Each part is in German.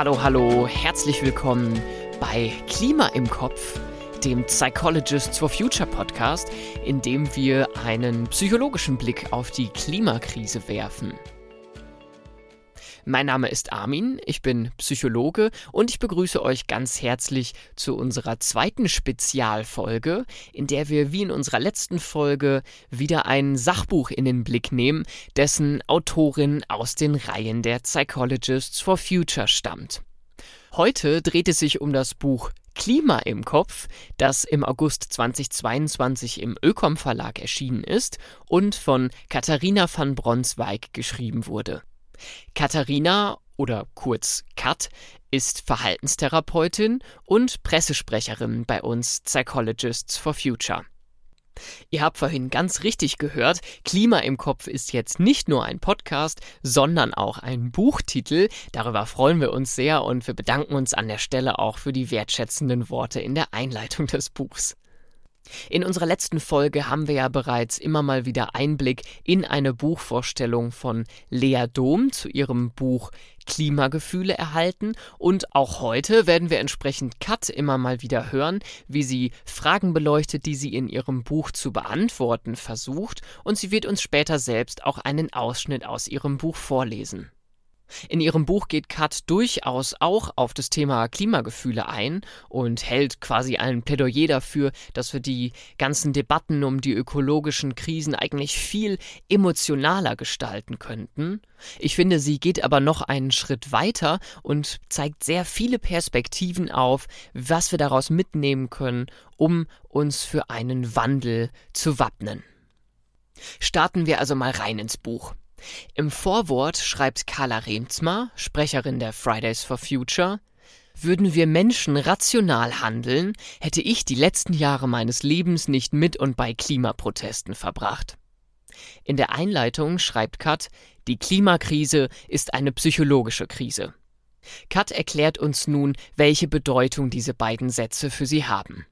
Hallo, hallo, herzlich willkommen bei Klima im Kopf, dem Psychologists for Future Podcast, in dem wir einen psychologischen Blick auf die Klimakrise werfen. Mein Name ist Armin, ich bin Psychologe und ich begrüße euch ganz herzlich zu unserer zweiten Spezialfolge, in der wir wie in unserer letzten Folge wieder ein Sachbuch in den Blick nehmen, dessen Autorin aus den Reihen der Psychologists for Future stammt. Heute dreht es sich um das Buch Klima im Kopf, das im August 2022 im Ökom Verlag erschienen ist und von Katharina van Bronswijk geschrieben wurde. Katharina oder kurz Kat ist Verhaltenstherapeutin und Pressesprecherin bei uns Psychologists for Future. Ihr habt vorhin ganz richtig gehört, Klima im Kopf ist jetzt nicht nur ein Podcast, sondern auch ein Buchtitel. Darüber freuen wir uns sehr und wir bedanken uns an der Stelle auch für die wertschätzenden Worte in der Einleitung des Buchs. In unserer letzten Folge haben wir ja bereits immer mal wieder Einblick in eine Buchvorstellung von Lea Dom zu ihrem Buch Klimagefühle erhalten und auch heute werden wir entsprechend Kat immer mal wieder hören, wie sie Fragen beleuchtet, die sie in ihrem Buch zu beantworten versucht und sie wird uns später selbst auch einen Ausschnitt aus ihrem Buch vorlesen. In ihrem Buch geht Kat durchaus auch auf das Thema Klimagefühle ein und hält quasi ein Plädoyer dafür, dass wir die ganzen Debatten um die ökologischen Krisen eigentlich viel emotionaler gestalten könnten. Ich finde, sie geht aber noch einen Schritt weiter und zeigt sehr viele Perspektiven auf, was wir daraus mitnehmen können, um uns für einen Wandel zu wappnen. Starten wir also mal rein ins Buch. Im Vorwort schreibt Carla Remzma, Sprecherin der Fridays for Future, würden wir Menschen rational handeln, hätte ich die letzten Jahre meines Lebens nicht mit und bei Klimaprotesten verbracht. In der Einleitung schreibt Kat, die Klimakrise ist eine psychologische Krise. Kat erklärt uns nun, welche Bedeutung diese beiden Sätze für sie haben.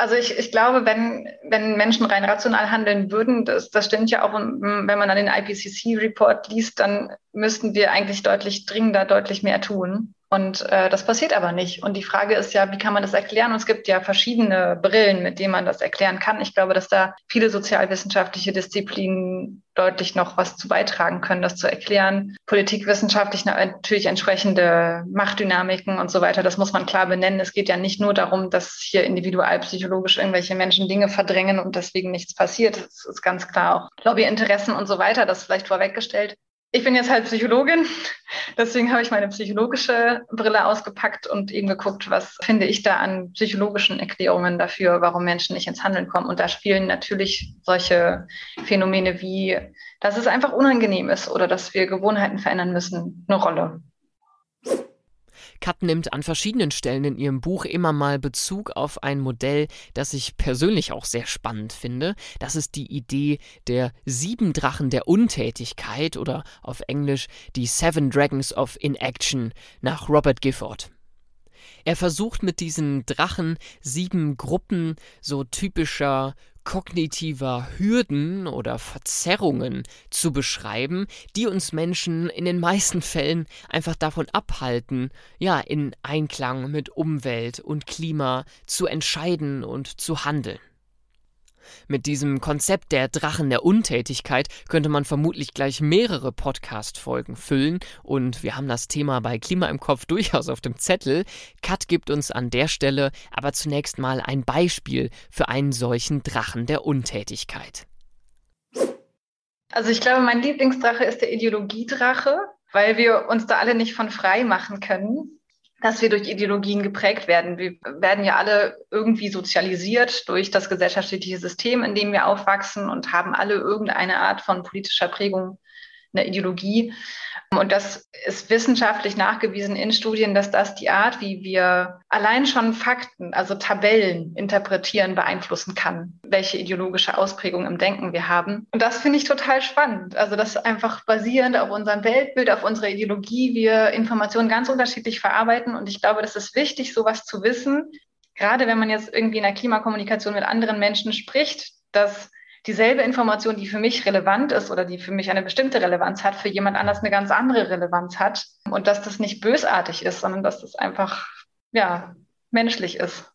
Also ich, ich glaube, wenn, wenn Menschen rein rational handeln würden, das, das stimmt ja auch, wenn man dann den IPCC-Report liest, dann müssten wir eigentlich deutlich dringender, deutlich mehr tun. Und äh, das passiert aber nicht. Und die Frage ist ja, wie kann man das erklären? Und es gibt ja verschiedene Brillen, mit denen man das erklären kann. Ich glaube, dass da viele sozialwissenschaftliche Disziplinen deutlich noch was zu beitragen können, das zu erklären. Politikwissenschaftlich natürlich entsprechende Machtdynamiken und so weiter. Das muss man klar benennen. Es geht ja nicht nur darum, dass hier individualpsychologisch irgendwelche Menschen Dinge verdrängen und deswegen nichts passiert. Das ist ganz klar auch Lobbyinteressen und so weiter. Das vielleicht vorweggestellt ich bin jetzt halt Psychologin, deswegen habe ich meine psychologische Brille ausgepackt und eben geguckt, was finde ich da an psychologischen Erklärungen dafür, warum Menschen nicht ins Handeln kommen. Und da spielen natürlich solche Phänomene wie, dass es einfach unangenehm ist oder dass wir Gewohnheiten verändern müssen, eine Rolle. Kat nimmt an verschiedenen Stellen in ihrem Buch immer mal Bezug auf ein Modell, das ich persönlich auch sehr spannend finde. Das ist die Idee der sieben Drachen der Untätigkeit oder auf Englisch die Seven Dragons of Inaction nach Robert Gifford. Er versucht mit diesen Drachen sieben Gruppen so typischer kognitiver Hürden oder Verzerrungen zu beschreiben, die uns Menschen in den meisten Fällen einfach davon abhalten, ja, in Einklang mit Umwelt und Klima zu entscheiden und zu handeln. Mit diesem Konzept der Drachen der Untätigkeit könnte man vermutlich gleich mehrere Podcast-Folgen füllen und wir haben das Thema bei Klima im Kopf durchaus auf dem Zettel. Kat gibt uns an der Stelle aber zunächst mal ein Beispiel für einen solchen Drachen der Untätigkeit. Also ich glaube, mein Lieblingsdrache ist der Ideologiedrache, weil wir uns da alle nicht von frei machen können dass wir durch Ideologien geprägt werden. Wir werden ja alle irgendwie sozialisiert durch das gesellschaftliche System, in dem wir aufwachsen und haben alle irgendeine Art von politischer Prägung, eine Ideologie. Und das ist wissenschaftlich nachgewiesen in Studien, dass das die Art, wie wir allein schon Fakten, also Tabellen interpretieren, beeinflussen kann, welche ideologische Ausprägung im Denken wir haben. Und das finde ich total spannend. Also, dass einfach basierend auf unserem Weltbild, auf unserer Ideologie, wir Informationen ganz unterschiedlich verarbeiten. Und ich glaube, das ist wichtig, sowas zu wissen, gerade wenn man jetzt irgendwie in der Klimakommunikation mit anderen Menschen spricht, dass dieselbe Information, die für mich relevant ist oder die für mich eine bestimmte Relevanz hat, für jemand anders eine ganz andere Relevanz hat und dass das nicht bösartig ist, sondern dass das einfach, ja, menschlich ist.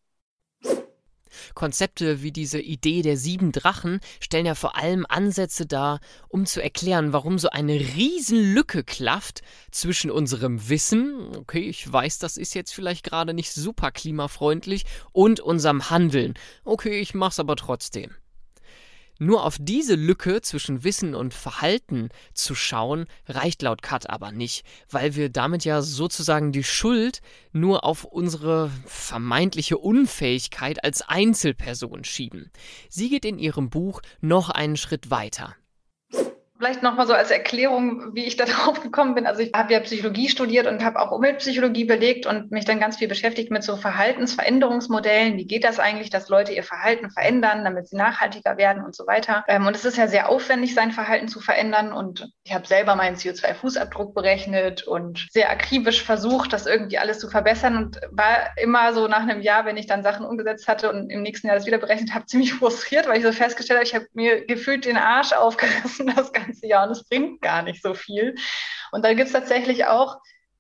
Konzepte wie diese Idee der sieben Drachen stellen ja vor allem Ansätze dar, um zu erklären, warum so eine Riesenlücke klafft zwischen unserem Wissen, okay, ich weiß, das ist jetzt vielleicht gerade nicht super klimafreundlich, und unserem Handeln. Okay, ich mach's aber trotzdem. Nur auf diese Lücke zwischen Wissen und Verhalten zu schauen, reicht laut Kat aber nicht, weil wir damit ja sozusagen die Schuld nur auf unsere vermeintliche Unfähigkeit als Einzelperson schieben. Sie geht in ihrem Buch noch einen Schritt weiter. Vielleicht nochmal so als Erklärung, wie ich da drauf gekommen bin. Also ich habe ja Psychologie studiert und habe auch Umweltpsychologie belegt und mich dann ganz viel beschäftigt mit so Verhaltensveränderungsmodellen. Wie geht das eigentlich, dass Leute ihr Verhalten verändern, damit sie nachhaltiger werden und so weiter. Ähm, und es ist ja sehr aufwendig, sein Verhalten zu verändern. Und ich habe selber meinen CO2-Fußabdruck berechnet und sehr akribisch versucht, das irgendwie alles zu verbessern und war immer so nach einem Jahr, wenn ich dann Sachen umgesetzt hatte und im nächsten Jahr das wieder berechnet habe, ziemlich frustriert, weil ich so festgestellt habe, ich habe mir gefühlt den Arsch aufgerissen, das Ganze ganze Jahr und es bringt gar nicht so viel. Und da gibt es tatsächlich auch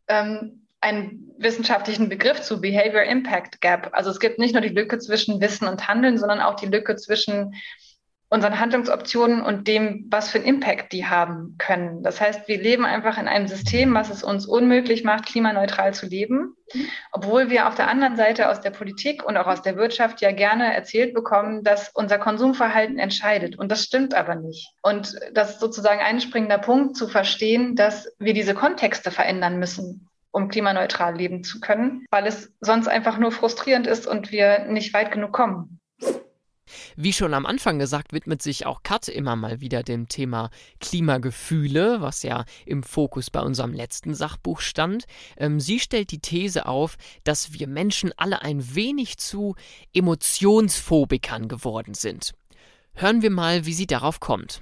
ähm, einen wissenschaftlichen Begriff zu Behavior Impact Gap. Also es gibt nicht nur die Lücke zwischen Wissen und Handeln, sondern auch die Lücke zwischen unseren Handlungsoptionen und dem, was für einen Impact die haben können. Das heißt, wir leben einfach in einem System, was es uns unmöglich macht, klimaneutral zu leben, obwohl wir auf der anderen Seite aus der Politik und auch aus der Wirtschaft ja gerne erzählt bekommen, dass unser Konsumverhalten entscheidet. Und das stimmt aber nicht. Und das ist sozusagen ein springender Punkt zu verstehen, dass wir diese Kontexte verändern müssen um klimaneutral leben zu können, weil es sonst einfach nur frustrierend ist und wir nicht weit genug kommen. Wie schon am Anfang gesagt, widmet sich auch Kat immer mal wieder dem Thema Klimagefühle, was ja im Fokus bei unserem letzten Sachbuch stand. Ähm, sie stellt die These auf, dass wir Menschen alle ein wenig zu Emotionsphobikern geworden sind. Hören wir mal, wie sie darauf kommt.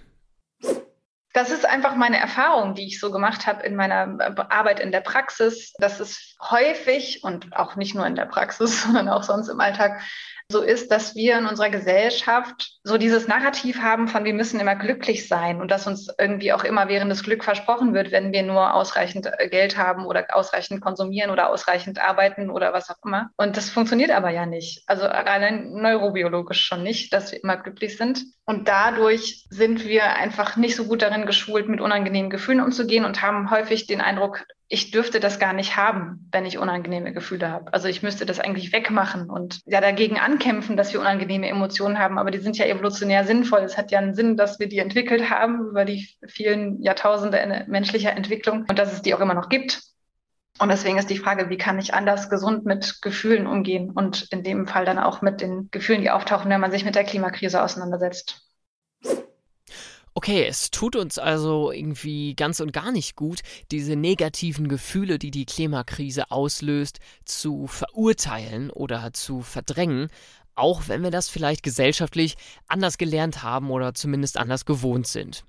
Das ist einfach meine Erfahrung, die ich so gemacht habe in meiner Arbeit in der Praxis, dass es häufig und auch nicht nur in der Praxis, sondern auch sonst im Alltag so ist, dass wir in unserer Gesellschaft so dieses Narrativ haben von wir müssen immer glücklich sein und dass uns irgendwie auch immer währendes Glück versprochen wird, wenn wir nur ausreichend äh, Geld haben oder ausreichend konsumieren oder ausreichend arbeiten oder was auch immer. Und das funktioniert aber ja nicht. Also allein neurobiologisch schon nicht, dass wir immer glücklich sind. Und dadurch sind wir einfach nicht so gut darin geschult, mit unangenehmen Gefühlen umzugehen und haben häufig den Eindruck, ich dürfte das gar nicht haben, wenn ich unangenehme Gefühle habe. Also ich müsste das eigentlich wegmachen und ja dagegen ankämpfen, dass wir unangenehme Emotionen haben. Aber die sind ja evolutionär sinnvoll. Es hat ja einen Sinn, dass wir die entwickelt haben über die vielen Jahrtausende menschlicher Entwicklung und dass es die auch immer noch gibt. Und deswegen ist die Frage, wie kann ich anders gesund mit Gefühlen umgehen und in dem Fall dann auch mit den Gefühlen, die auftauchen, wenn man sich mit der Klimakrise auseinandersetzt. Okay, es tut uns also irgendwie ganz und gar nicht gut, diese negativen Gefühle, die die Klimakrise auslöst, zu verurteilen oder zu verdrängen, auch wenn wir das vielleicht gesellschaftlich anders gelernt haben oder zumindest anders gewohnt sind.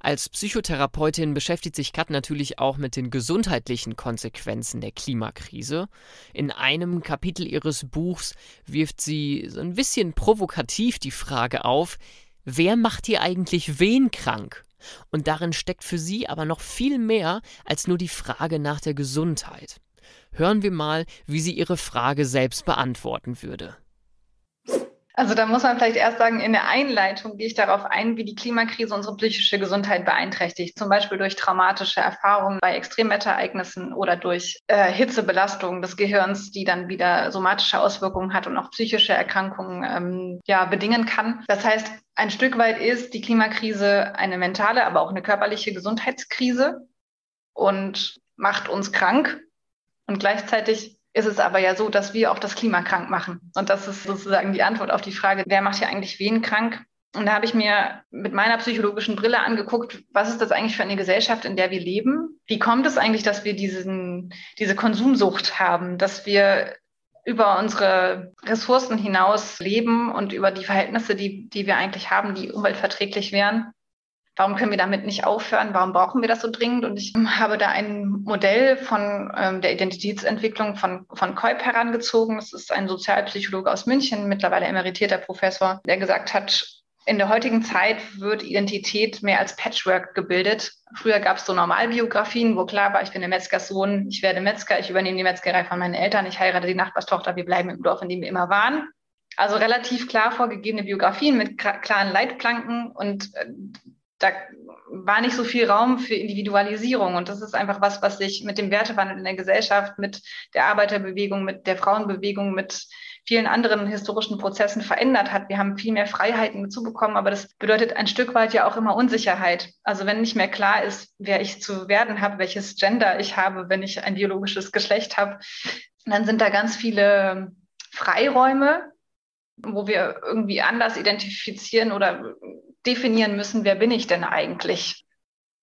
Als Psychotherapeutin beschäftigt sich Kat natürlich auch mit den gesundheitlichen Konsequenzen der Klimakrise. In einem Kapitel ihres Buchs wirft sie so ein bisschen provokativ die Frage auf, wer macht hier eigentlich wen krank? Und darin steckt für sie aber noch viel mehr als nur die Frage nach der Gesundheit. Hören wir mal, wie sie ihre Frage selbst beantworten würde. Also da muss man vielleicht erst sagen, in der Einleitung gehe ich darauf ein, wie die Klimakrise unsere psychische Gesundheit beeinträchtigt. Zum Beispiel durch traumatische Erfahrungen bei Extremwetterereignissen oder durch äh, Hitzebelastungen des Gehirns, die dann wieder somatische Auswirkungen hat und auch psychische Erkrankungen ähm, ja, bedingen kann. Das heißt, ein Stück weit ist die Klimakrise eine mentale, aber auch eine körperliche Gesundheitskrise und macht uns krank. Und gleichzeitig ist es aber ja so, dass wir auch das Klima krank machen. Und das ist sozusagen die Antwort auf die Frage, wer macht ja eigentlich wen krank? Und da habe ich mir mit meiner psychologischen Brille angeguckt, was ist das eigentlich für eine Gesellschaft, in der wir leben? Wie kommt es eigentlich, dass wir diesen, diese Konsumsucht haben, dass wir über unsere Ressourcen hinaus leben und über die Verhältnisse, die, die wir eigentlich haben, die umweltverträglich wären? Warum können wir damit nicht aufhören? Warum brauchen wir das so dringend? Und ich habe da ein Modell von ähm, der Identitätsentwicklung von, von Kolb herangezogen. Das ist ein Sozialpsychologe aus München, mittlerweile emeritierter Professor, der gesagt hat, in der heutigen Zeit wird Identität mehr als Patchwork gebildet. Früher gab es so Normalbiografien, wo klar war, ich bin der Metzgerssohn, ich werde Metzger, ich übernehme die Metzgerei von meinen Eltern, ich heirate die Nachbarstochter, wir bleiben im Dorf, in dem wir immer waren. Also relativ klar vorgegebene Biografien mit klaren Leitplanken und äh, da war nicht so viel Raum für Individualisierung. Und das ist einfach was, was sich mit dem Wertewandel in der Gesellschaft, mit der Arbeiterbewegung, mit der Frauenbewegung, mit vielen anderen historischen Prozessen verändert hat. Wir haben viel mehr Freiheiten dazu bekommen, aber das bedeutet ein Stück weit ja auch immer Unsicherheit. Also wenn nicht mehr klar ist, wer ich zu werden habe, welches Gender ich habe, wenn ich ein biologisches Geschlecht habe, dann sind da ganz viele Freiräume, wo wir irgendwie anders identifizieren oder definieren müssen, wer bin ich denn eigentlich?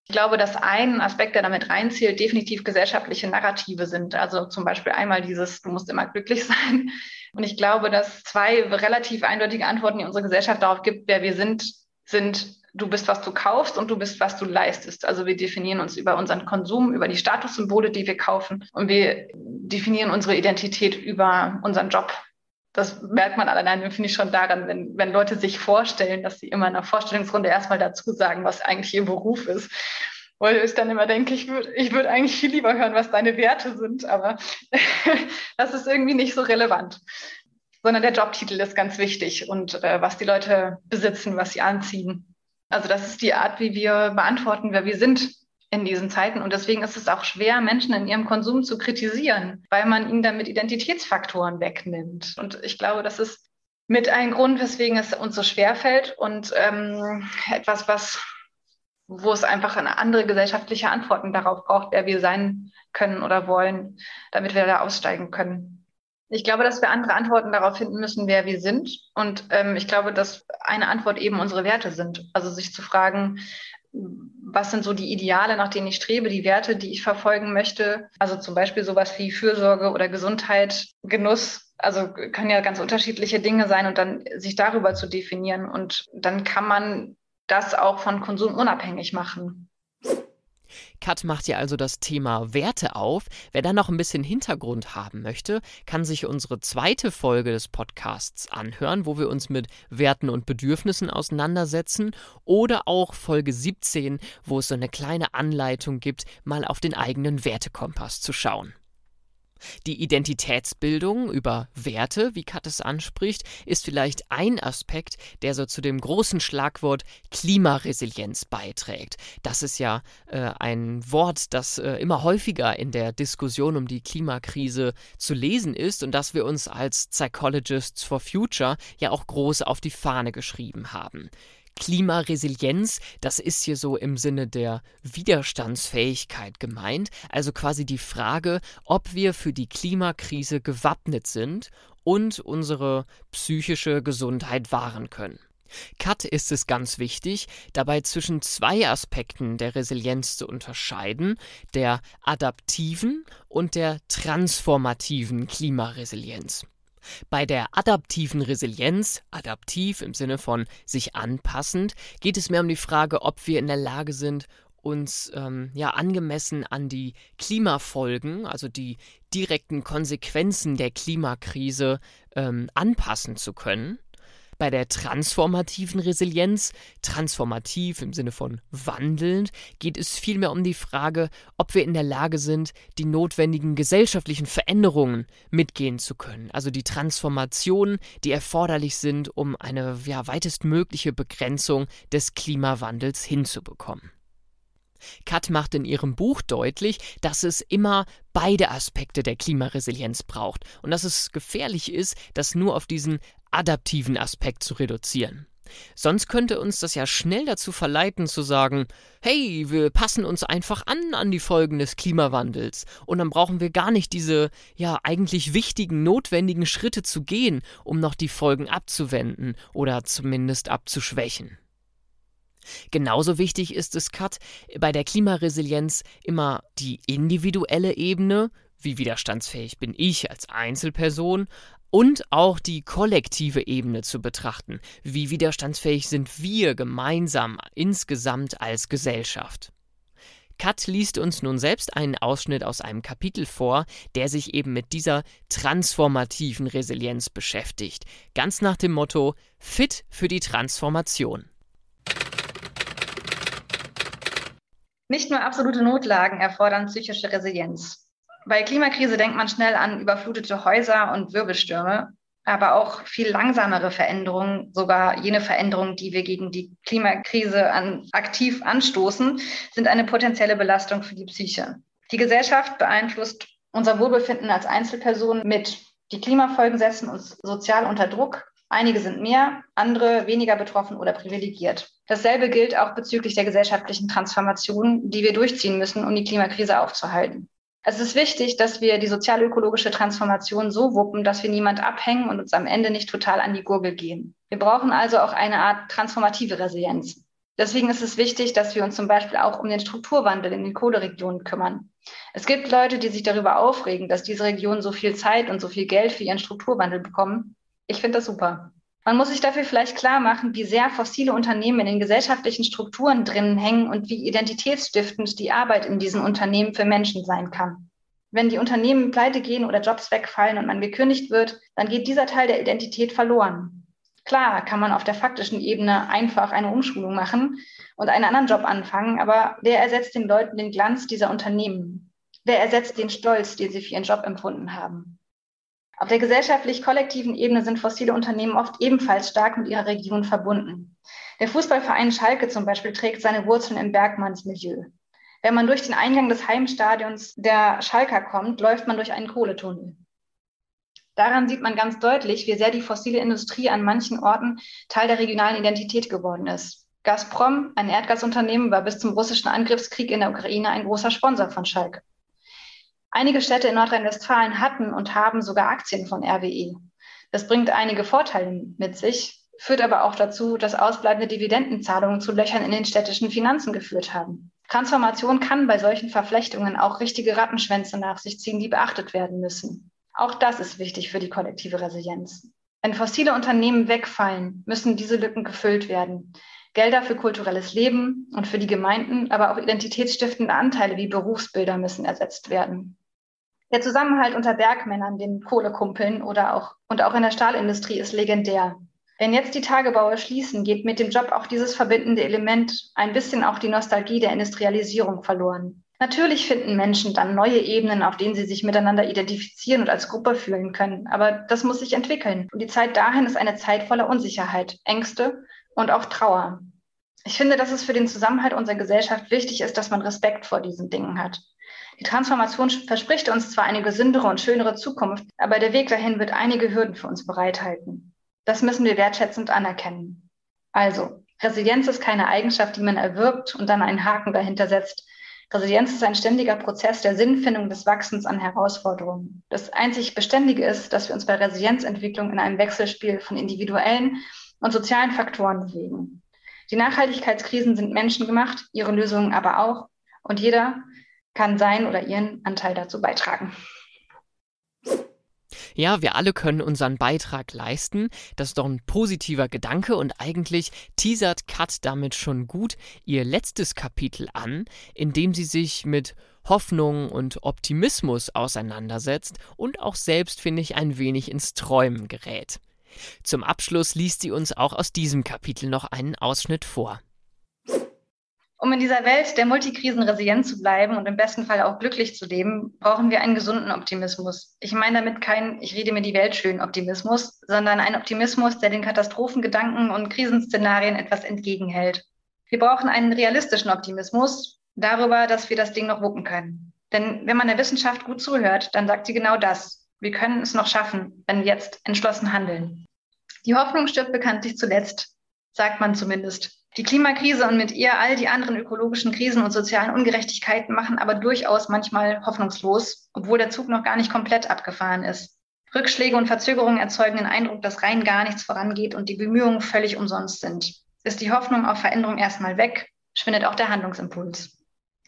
Ich glaube, dass ein Aspekt, der damit reinzielt, definitiv gesellschaftliche Narrative sind. Also zum Beispiel einmal dieses, du musst immer glücklich sein. Und ich glaube, dass zwei relativ eindeutige Antworten, die unsere Gesellschaft darauf gibt, wer wir sind, sind, du bist, was du kaufst und du bist, was du leistest. Also wir definieren uns über unseren Konsum, über die Statussymbole, die wir kaufen. Und wir definieren unsere Identität über unseren Job, das merkt man alleine, finde ich, schon daran, wenn, wenn Leute sich vorstellen, dass sie immer in einer Vorstellungsrunde erstmal dazu sagen, was eigentlich ihr Beruf ist. Weil ich dann immer denke, ich würde ich würd eigentlich viel lieber hören, was deine Werte sind, aber das ist irgendwie nicht so relevant. Sondern der Jobtitel ist ganz wichtig und äh, was die Leute besitzen, was sie anziehen. Also das ist die Art, wie wir beantworten, wer wir sind in diesen Zeiten. Und deswegen ist es auch schwer, Menschen in ihrem Konsum zu kritisieren, weil man ihnen damit Identitätsfaktoren wegnimmt. Und ich glaube, das ist mit ein Grund, weswegen es uns so schwer fällt und ähm, etwas, was wo es einfach eine andere gesellschaftliche Antworten darauf braucht, wer wir sein können oder wollen, damit wir da aussteigen können. Ich glaube, dass wir andere Antworten darauf finden müssen, wer wir sind. Und ähm, ich glaube, dass eine Antwort eben unsere Werte sind. Also sich zu fragen, was sind so die Ideale, nach denen ich strebe, die Werte, die ich verfolgen möchte. Also zum Beispiel sowas wie Fürsorge oder Gesundheit, Genuss. Also können ja ganz unterschiedliche Dinge sein und dann sich darüber zu definieren. Und dann kann man das auch von Konsum unabhängig machen. Kat macht ja also das Thema Werte auf. Wer da noch ein bisschen Hintergrund haben möchte, kann sich unsere zweite Folge des Podcasts anhören, wo wir uns mit Werten und Bedürfnissen auseinandersetzen. Oder auch Folge 17, wo es so eine kleine Anleitung gibt, mal auf den eigenen Wertekompass zu schauen. Die Identitätsbildung über Werte, wie Kat es anspricht, ist vielleicht ein Aspekt, der so zu dem großen Schlagwort Klimaresilienz beiträgt. Das ist ja äh, ein Wort, das äh, immer häufiger in der Diskussion um die Klimakrise zu lesen ist und das wir uns als Psychologists for Future ja auch groß auf die Fahne geschrieben haben. Klimaresilienz, das ist hier so im Sinne der Widerstandsfähigkeit gemeint, also quasi die Frage, ob wir für die Klimakrise gewappnet sind und unsere psychische Gesundheit wahren können. Kat ist es ganz wichtig, dabei zwischen zwei Aspekten der Resilienz zu unterscheiden, der adaptiven und der transformativen Klimaresilienz. Bei der adaptiven Resilienz, adaptiv im Sinne von sich anpassend, geht es mehr um die Frage, ob wir in der Lage sind, uns ähm, ja angemessen an die Klimafolgen, also die direkten Konsequenzen der Klimakrise ähm, anpassen zu können. Bei der transformativen Resilienz, transformativ im Sinne von wandelnd, geht es vielmehr um die Frage, ob wir in der Lage sind, die notwendigen gesellschaftlichen Veränderungen mitgehen zu können. Also die Transformationen, die erforderlich sind, um eine ja, weitestmögliche Begrenzung des Klimawandels hinzubekommen. Kat macht in ihrem Buch deutlich, dass es immer beide Aspekte der Klimaresilienz braucht und dass es gefährlich ist, das nur auf diesen adaptiven Aspekt zu reduzieren. Sonst könnte uns das ja schnell dazu verleiten zu sagen, hey, wir passen uns einfach an an die Folgen des Klimawandels und dann brauchen wir gar nicht diese ja eigentlich wichtigen, notwendigen Schritte zu gehen, um noch die Folgen abzuwenden oder zumindest abzuschwächen. Genauso wichtig ist es, Kat, bei der Klimaresilienz immer die individuelle Ebene, wie widerstandsfähig bin ich als Einzelperson, und auch die kollektive Ebene zu betrachten. Wie widerstandsfähig sind wir gemeinsam insgesamt als Gesellschaft? Kat liest uns nun selbst einen Ausschnitt aus einem Kapitel vor, der sich eben mit dieser transformativen Resilienz beschäftigt. Ganz nach dem Motto Fit für die Transformation. Nicht nur absolute Notlagen erfordern psychische Resilienz. Bei Klimakrise denkt man schnell an überflutete Häuser und Wirbelstürme, aber auch viel langsamere Veränderungen, sogar jene Veränderungen, die wir gegen die Klimakrise an, aktiv anstoßen, sind eine potenzielle Belastung für die Psyche. Die Gesellschaft beeinflusst unser Wohlbefinden als Einzelperson mit. Die Klimafolgen setzen uns sozial unter Druck. Einige sind mehr, andere weniger betroffen oder privilegiert. Dasselbe gilt auch bezüglich der gesellschaftlichen Transformation, die wir durchziehen müssen, um die Klimakrise aufzuhalten. Es ist wichtig, dass wir die sozialökologische Transformation so wuppen, dass wir niemand abhängen und uns am Ende nicht total an die Gurgel gehen. Wir brauchen also auch eine Art transformative Resilienz. Deswegen ist es wichtig, dass wir uns zum Beispiel auch um den Strukturwandel in den Kohleregionen kümmern. Es gibt Leute, die sich darüber aufregen, dass diese Regionen so viel Zeit und so viel Geld für ihren Strukturwandel bekommen. Ich finde das super. Man muss sich dafür vielleicht klar machen, wie sehr fossile Unternehmen in den gesellschaftlichen Strukturen drinnen hängen und wie identitätsstiftend die Arbeit in diesen Unternehmen für Menschen sein kann. Wenn die Unternehmen pleite gehen oder Jobs wegfallen und man gekündigt wird, dann geht dieser Teil der Identität verloren. Klar kann man auf der faktischen Ebene einfach eine Umschulung machen und einen anderen Job anfangen, aber wer ersetzt den Leuten den Glanz dieser Unternehmen? Wer ersetzt den Stolz, den sie für ihren Job empfunden haben? Auf der gesellschaftlich-kollektiven Ebene sind fossile Unternehmen oft ebenfalls stark mit ihrer Region verbunden. Der Fußballverein Schalke zum Beispiel trägt seine Wurzeln im Bergmannsmilieu. Wenn man durch den Eingang des Heimstadions der Schalker kommt, läuft man durch einen Kohletunnel. Daran sieht man ganz deutlich, wie sehr die fossile Industrie an manchen Orten Teil der regionalen Identität geworden ist. Gazprom, ein Erdgasunternehmen, war bis zum russischen Angriffskrieg in der Ukraine ein großer Sponsor von Schalke. Einige Städte in Nordrhein-Westfalen hatten und haben sogar Aktien von RWE. Das bringt einige Vorteile mit sich, führt aber auch dazu, dass ausbleibende Dividendenzahlungen zu Löchern in den städtischen Finanzen geführt haben. Transformation kann bei solchen Verflechtungen auch richtige Rattenschwänze nach sich ziehen, die beachtet werden müssen. Auch das ist wichtig für die kollektive Resilienz. Wenn fossile Unternehmen wegfallen, müssen diese Lücken gefüllt werden. Gelder für kulturelles Leben und für die Gemeinden, aber auch identitätsstiftende Anteile wie Berufsbilder müssen ersetzt werden. Der Zusammenhalt unter Bergmännern, den Kohlekumpeln oder auch und auch in der Stahlindustrie ist legendär. Wenn jetzt die Tagebaue schließen, geht mit dem Job auch dieses verbindende Element, ein bisschen auch die Nostalgie der Industrialisierung verloren. Natürlich finden Menschen dann neue Ebenen, auf denen sie sich miteinander identifizieren und als Gruppe fühlen können. Aber das muss sich entwickeln. Und die Zeit dahin ist eine Zeit voller Unsicherheit, Ängste und auch Trauer. Ich finde, dass es für den Zusammenhalt unserer Gesellschaft wichtig ist, dass man Respekt vor diesen Dingen hat. Die Transformation verspricht uns zwar eine gesündere und schönere Zukunft, aber der Weg dahin wird einige Hürden für uns bereithalten. Das müssen wir wertschätzend anerkennen. Also, Resilienz ist keine Eigenschaft, die man erwirbt und dann einen Haken dahinter setzt. Resilienz ist ein ständiger Prozess der Sinnfindung des Wachsens an Herausforderungen. Das einzig Beständige ist, dass wir uns bei Resilienzentwicklung in einem Wechselspiel von individuellen und sozialen Faktoren bewegen. Die Nachhaltigkeitskrisen sind menschengemacht, ihre Lösungen aber auch. Und jeder kann seinen oder ihren Anteil dazu beitragen. Ja, wir alle können unseren Beitrag leisten. Das ist doch ein positiver Gedanke und eigentlich teasert Kat damit schon gut ihr letztes Kapitel an, in dem sie sich mit Hoffnung und Optimismus auseinandersetzt und auch selbst, finde ich, ein wenig ins Träumen gerät. Zum Abschluss liest sie uns auch aus diesem Kapitel noch einen Ausschnitt vor. Um in dieser Welt der Multikrisen resilient zu bleiben und im besten Fall auch glücklich zu leben, brauchen wir einen gesunden Optimismus. Ich meine damit keinen, ich rede mir die Welt schön Optimismus, sondern einen Optimismus, der den Katastrophengedanken und Krisenszenarien etwas entgegenhält. Wir brauchen einen realistischen Optimismus darüber, dass wir das Ding noch wuppen können. Denn wenn man der Wissenschaft gut zuhört, dann sagt sie genau das. Wir können es noch schaffen, wenn wir jetzt entschlossen handeln. Die Hoffnung stirbt bekanntlich zuletzt, sagt man zumindest. Die Klimakrise und mit ihr all die anderen ökologischen Krisen und sozialen Ungerechtigkeiten machen aber durchaus manchmal hoffnungslos, obwohl der Zug noch gar nicht komplett abgefahren ist. Rückschläge und Verzögerungen erzeugen den Eindruck, dass rein gar nichts vorangeht und die Bemühungen völlig umsonst sind. Ist die Hoffnung auf Veränderung erstmal weg, schwindet auch der Handlungsimpuls.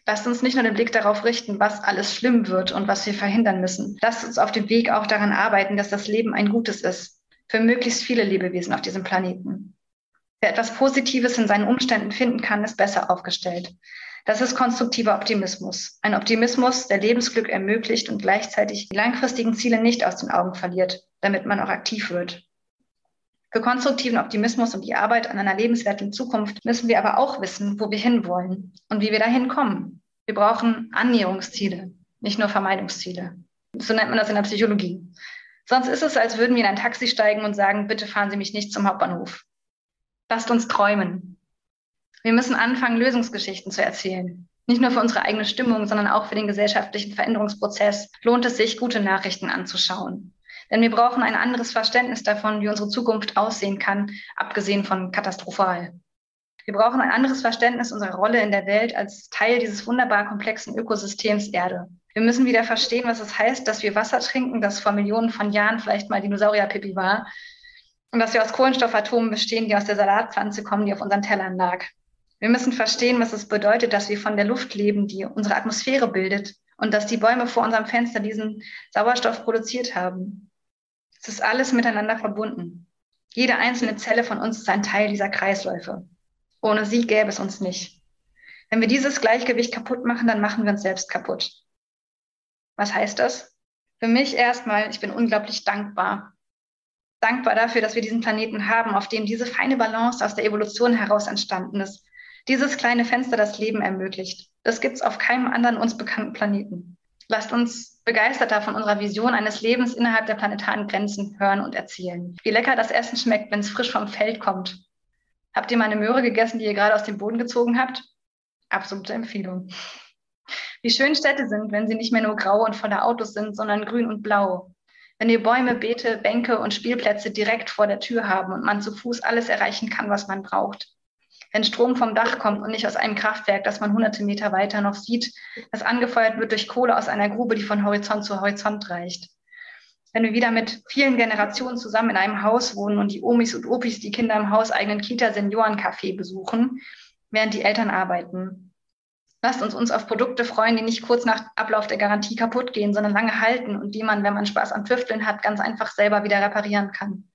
Lasst uns nicht nur den Blick darauf richten, was alles schlimm wird und was wir verhindern müssen. Lasst uns auf dem Weg auch daran arbeiten, dass das Leben ein gutes ist. Für möglichst viele Lebewesen auf diesem Planeten. Wer etwas Positives in seinen Umständen finden kann, ist besser aufgestellt. Das ist konstruktiver Optimismus. Ein Optimismus, der Lebensglück ermöglicht und gleichzeitig die langfristigen Ziele nicht aus den Augen verliert, damit man auch aktiv wird. Für konstruktiven Optimismus und die Arbeit an einer lebenswerten Zukunft müssen wir aber auch wissen, wo wir hinwollen und wie wir dahin kommen. Wir brauchen Annäherungsziele, nicht nur Vermeidungsziele. So nennt man das in der Psychologie. Sonst ist es, als würden wir in ein Taxi steigen und sagen, bitte fahren Sie mich nicht zum Hauptbahnhof. Lasst uns träumen. Wir müssen anfangen, Lösungsgeschichten zu erzählen. Nicht nur für unsere eigene Stimmung, sondern auch für den gesellschaftlichen Veränderungsprozess lohnt es sich, gute Nachrichten anzuschauen. Denn wir brauchen ein anderes Verständnis davon, wie unsere Zukunft aussehen kann, abgesehen von katastrophal. Wir brauchen ein anderes Verständnis unserer Rolle in der Welt als Teil dieses wunderbar komplexen Ökosystems Erde. Wir müssen wieder verstehen, was es heißt, dass wir Wasser trinken, das vor Millionen von Jahren vielleicht mal Dinosaurierpipi war, und dass wir aus Kohlenstoffatomen bestehen, die aus der Salatpflanze kommen, die auf unseren Tellern lag. Wir müssen verstehen, was es bedeutet, dass wir von der Luft leben, die unsere Atmosphäre bildet und dass die Bäume vor unserem Fenster diesen Sauerstoff produziert haben. Es ist alles miteinander verbunden. Jede einzelne Zelle von uns ist ein Teil dieser Kreisläufe. Ohne sie gäbe es uns nicht. Wenn wir dieses Gleichgewicht kaputt machen, dann machen wir uns selbst kaputt. Was heißt das? Für mich erstmal, ich bin unglaublich dankbar. Dankbar dafür, dass wir diesen Planeten haben, auf dem diese feine Balance aus der Evolution heraus entstanden ist dieses kleine Fenster das Leben ermöglicht. Das gibt es auf keinem anderen uns bekannten Planeten. Lasst uns begeisterter von unserer Vision eines Lebens innerhalb der planetaren Grenzen hören und erzählen. Wie lecker das Essen schmeckt, wenn es frisch vom Feld kommt. Habt ihr mal eine Möhre gegessen, die ihr gerade aus dem Boden gezogen habt? Absolute Empfehlung. Wie schön Städte sind, wenn sie nicht mehr nur grau und voller Autos sind, sondern grün und blau. Wenn wir Bäume, Beete, Bänke und Spielplätze direkt vor der Tür haben und man zu Fuß alles erreichen kann, was man braucht wenn Strom vom Dach kommt und nicht aus einem Kraftwerk, das man hunderte Meter weiter noch sieht, das angefeuert wird durch Kohle aus einer Grube, die von Horizont zu Horizont reicht. Wenn wir wieder mit vielen Generationen zusammen in einem Haus wohnen und die Omis und Opis die Kinder im hauseigenen Kita-Seniorencafé besuchen, während die Eltern arbeiten. Lasst uns uns auf Produkte freuen, die nicht kurz nach Ablauf der Garantie kaputt gehen, sondern lange halten und die man, wenn man Spaß am Tüfteln hat, ganz einfach selber wieder reparieren kann.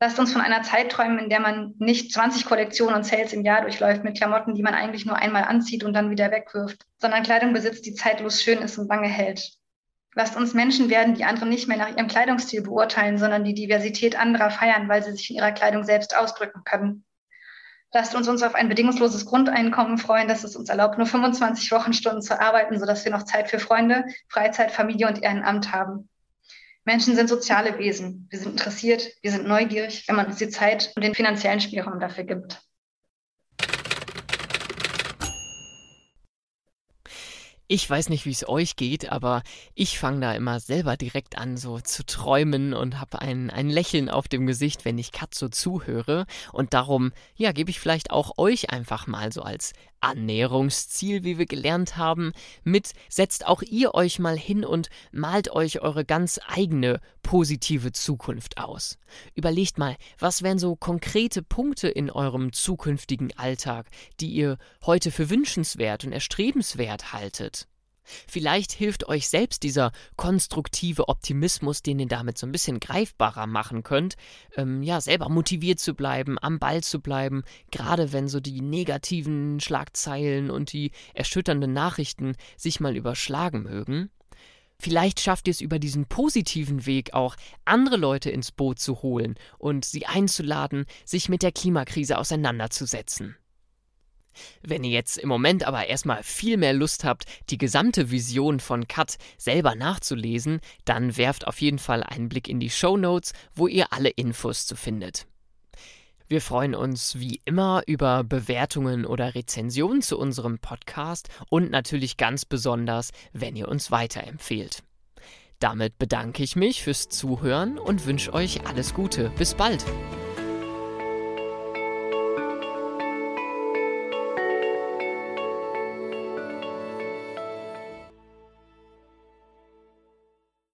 Lasst uns von einer Zeit träumen, in der man nicht 20 Kollektionen und Sales im Jahr durchläuft mit Klamotten, die man eigentlich nur einmal anzieht und dann wieder wegwirft, sondern Kleidung besitzt, die zeitlos schön ist und lange hält. Lasst uns Menschen werden, die andere nicht mehr nach ihrem Kleidungsstil beurteilen, sondern die Diversität anderer feiern, weil sie sich in ihrer Kleidung selbst ausdrücken können. Lasst uns uns auf ein bedingungsloses Grundeinkommen freuen, das es uns erlaubt, nur 25 Wochenstunden zu arbeiten, sodass wir noch Zeit für Freunde, Freizeit, Familie und Ehrenamt haben. Menschen sind soziale Wesen. Wir sind interessiert, wir sind neugierig, wenn man uns die Zeit und den finanziellen Spielraum dafür gibt. Ich weiß nicht, wie es euch geht, aber ich fange da immer selber direkt an, so zu träumen und habe ein, ein Lächeln auf dem Gesicht, wenn ich Katzo zuhöre. Und darum, ja, gebe ich vielleicht auch euch einfach mal so als Annäherungsziel, wie wir gelernt haben, mit, setzt auch ihr euch mal hin und malt euch eure ganz eigene positive Zukunft aus. Überlegt mal, was wären so konkrete Punkte in eurem zukünftigen Alltag, die ihr heute für wünschenswert und erstrebenswert haltet? Vielleicht hilft euch selbst dieser konstruktive Optimismus, den ihr damit so ein bisschen greifbarer machen könnt, ähm, ja, selber motiviert zu bleiben, am Ball zu bleiben, gerade wenn so die negativen Schlagzeilen und die erschütternden Nachrichten sich mal überschlagen mögen. Vielleicht schafft ihr es über diesen positiven Weg auch, andere Leute ins Boot zu holen und sie einzuladen, sich mit der Klimakrise auseinanderzusetzen. Wenn ihr jetzt im Moment aber erstmal viel mehr Lust habt, die gesamte Vision von Cut selber nachzulesen, dann werft auf jeden Fall einen Blick in die Show Notes, wo ihr alle Infos zu findet. Wir freuen uns wie immer über Bewertungen oder Rezensionen zu unserem Podcast und natürlich ganz besonders, wenn ihr uns weiterempfehlt. Damit bedanke ich mich fürs Zuhören und wünsche euch alles Gute. Bis bald.